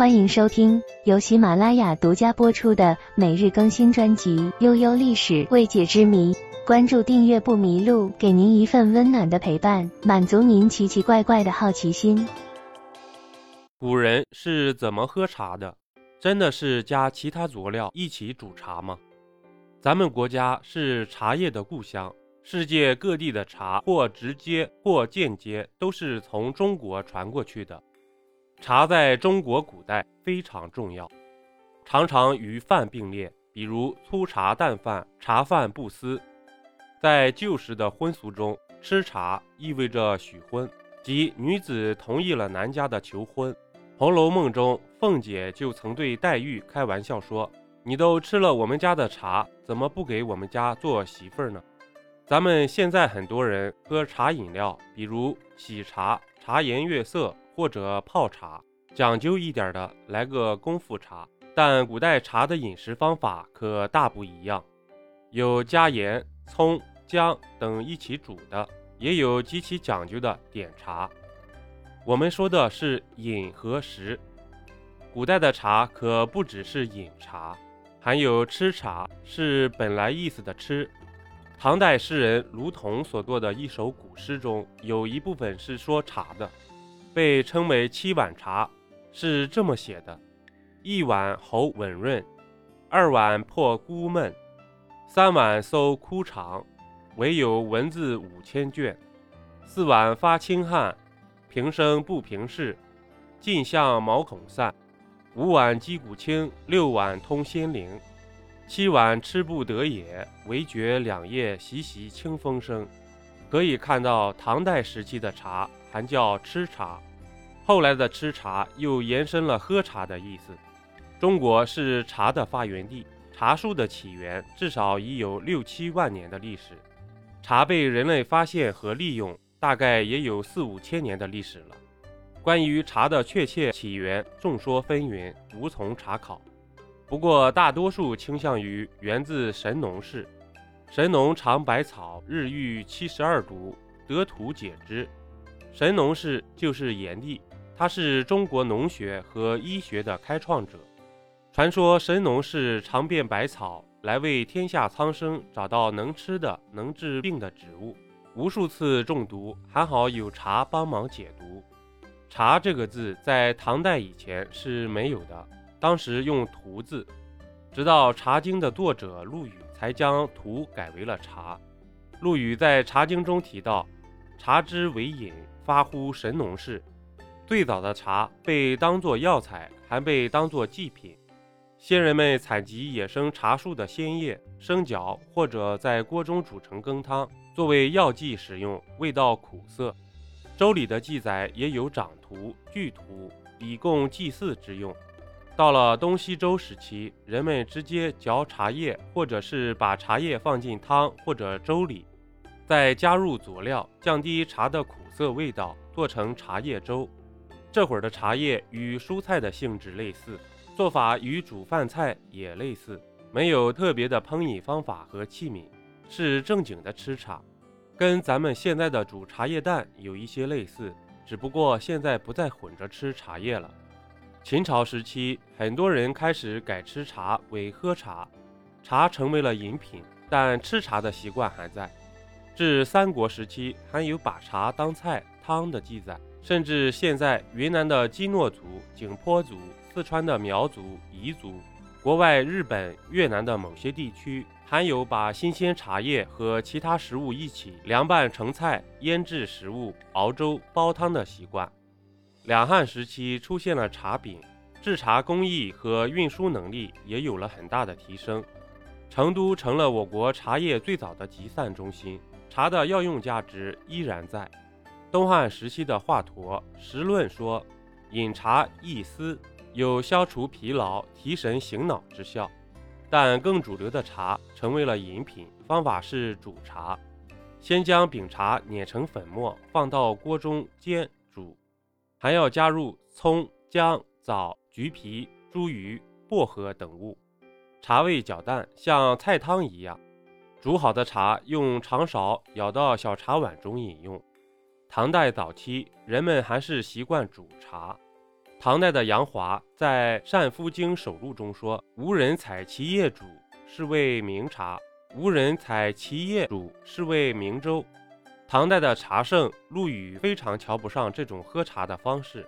欢迎收听由喜马拉雅独家播出的每日更新专辑《悠悠历史未解之谜》。关注订阅不迷路，给您一份温暖的陪伴，满足您奇奇怪怪的好奇心。古人是怎么喝茶的？真的是加其他佐料一起煮茶吗？咱们国家是茶叶的故乡，世界各地的茶或直接或间接都是从中国传过去的。茶在中国古代非常重要，常常与饭并列，比如粗茶淡饭、茶饭不思。在旧时的婚俗中，吃茶意味着许婚，即女子同意了男家的求婚。《红楼梦》中，凤姐就曾对黛玉开玩笑说：“你都吃了我们家的茶，怎么不给我们家做媳妇儿呢？”咱们现在很多人喝茶饮料，比如喜茶、茶颜悦色。或者泡茶，讲究一点的来个功夫茶。但古代茶的饮食方法可大不一样，有加盐、葱、姜等一起煮的，也有极其讲究的点茶。我们说的是饮和食。古代的茶可不只是饮茶，还有吃茶，是本来意思的吃。唐代诗人卢仝所作的一首古诗中，有一部分是说茶的。被称为七碗茶，是这么写的：一碗喉稳润，二碗破孤闷，三碗搜枯肠，唯有文字五千卷；四碗发清汗，平生不平事，尽向毛孔散；五碗击鼓清，六碗通仙灵，七碗吃不得也，唯觉两夜习习清风生。可以看到，唐代时期的茶。还叫吃茶，后来的吃茶又延伸了喝茶的意思。中国是茶的发源地，茶树的起源至少已有六七万年的历史。茶被人类发现和利用，大概也有四五千年的历史了。关于茶的确切起源，众说纷纭，无从查考。不过大多数倾向于源自神农氏。神农尝百草，日遇七十二毒，得土解之。神农氏就是炎帝，他是中国农学和医学的开创者。传说神农氏尝遍百草，来为天下苍生找到能吃的、能治病的植物。无数次中毒，还好有茶帮忙解毒。茶这个字在唐代以前是没有的，当时用荼字，直到《茶经》的作者陆羽才将荼改为了茶。陆羽在《茶经》中提到：“茶之为饮。”发乎神农氏，最早的茶被当作药材，还被当作祭品。先人们采集野生茶树的鲜叶、生嚼，或者在锅中煮成羹汤，作为药剂使用，味道苦涩。周礼的记载也有长荼、聚荼，以供祭祀之用。到了东西周时期，人们直接嚼茶叶，或者是把茶叶放进汤或者粥里。再加入佐料，降低茶的苦涩味道，做成茶叶粥。这会儿的茶叶与蔬菜的性质类似，做法与煮饭菜也类似，没有特别的烹饪方法和器皿，是正经的吃茶，跟咱们现在的煮茶叶蛋有一些类似，只不过现在不再混着吃茶叶了。秦朝时期，很多人开始改吃茶为喝茶，茶成为了饮品，但吃茶的习惯还在。至三国时期，还有把茶当菜汤的记载，甚至现在云南的基诺族、景颇族、四川的苗族、彝族，国外日本、越南的某些地区，还有把新鲜茶叶和其他食物一起凉拌成菜、腌制食物、熬粥、煲汤的习惯。两汉时期出现了茶饼，制茶工艺和运输能力也有了很大的提升，成都成了我国茶叶最早的集散中心。茶的药用价值依然在。东汉时期的华佗《时论》说：“饮茶易思，有消除疲劳、提神醒脑之效。”但更主流的茶成为了饮品，方法是煮茶。先将饼茶碾成粉末，放到锅中煎煮，还要加入葱、姜、枣、橘皮、茱萸、薄荷等物，茶味较淡，像菜汤一样。煮好的茶用长勺舀到小茶碗中饮用。唐代早期，人们还是习惯煮茶。唐代的杨华在《善夫经首录》中说：“无人采其叶煮，是谓明茶；无人采其叶煮，是谓明粥。”唐代的茶圣陆羽非常瞧不上这种喝茶的方式。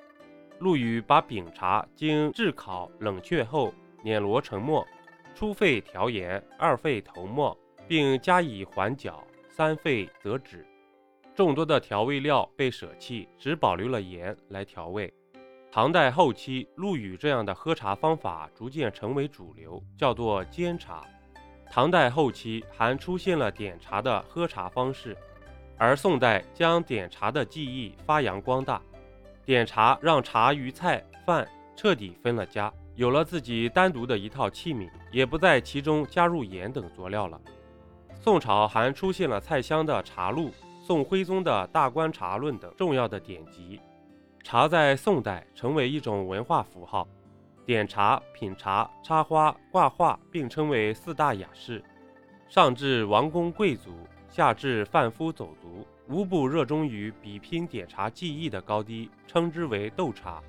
陆羽把饼茶经炙烤冷却后碾罗成末，初沸调盐，二沸投末，并加以缓搅，三沸则止。众多的调味料被舍弃，只保留了盐来调味。唐代后期，陆羽这样的喝茶方法逐渐成为主流，叫做煎茶。唐代后期还出现了点茶的喝茶方式，而宋代将点茶的技艺发扬光大。点茶让茶与菜饭彻底分了家，有了自己单独的一套器皿，也不在其中加入盐等佐料了。宋朝还出现了蔡襄的《茶录》、宋徽宗的《大观茶论》等重要的典籍。茶在宋代成为一种文化符号，点茶、品茶、插花、挂画并称为四大雅事。上至王公贵族，下至贩夫走卒，无不热衷于比拼点茶技艺的高低，称之为斗茶。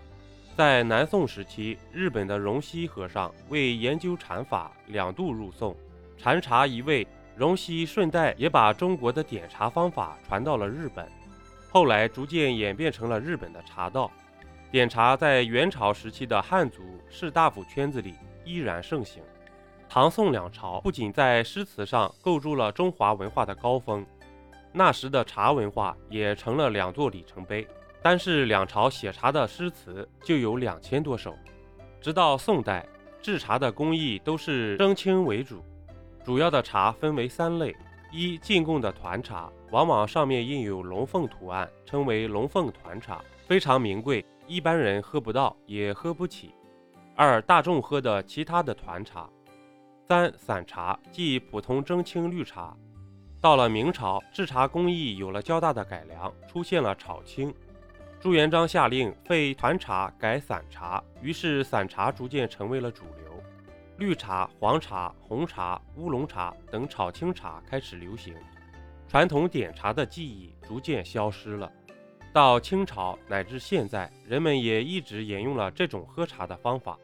在南宋时期，日本的荣西和尚为研究禅法，两度入宋，禅茶一味，荣西顺带也把中国的点茶方法传到了日本。后来逐渐演变成了日本的茶道，点茶在元朝时期的汉族士大夫圈子里依然盛行。唐宋两朝不仅在诗词上构筑了中华文化的高峰，那时的茶文化也成了两座里程碑。单是两朝写茶的诗词就有两千多首。直到宋代，制茶的工艺都是蒸青为主，主要的茶分为三类。一进贡的团茶，往往上面印有龙凤图案，称为龙凤团茶，非常名贵，一般人喝不到，也喝不起。二大众喝的其他的团茶。三散茶，即普通蒸青绿茶。到了明朝，制茶工艺有了较大的改良，出现了炒青。朱元璋下令废团茶，改散茶，于是散茶逐渐成为了主流。绿茶、黄茶、红茶、乌龙茶等炒青茶开始流行，传统点茶的技艺逐渐消失了。到清朝乃至现在，人们也一直沿用了这种喝茶的方法。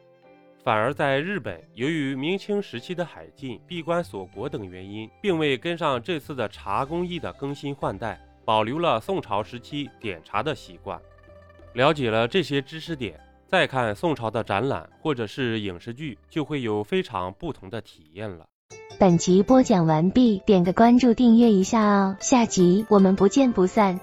反而在日本，由于明清时期的海禁、闭关锁国等原因，并未跟上这次的茶工艺的更新换代，保留了宋朝时期点茶的习惯。了解了这些知识点。再看宋朝的展览或者是影视剧，就会有非常不同的体验了。本集播讲完毕，点个关注，订阅一下哦，下集我们不见不散。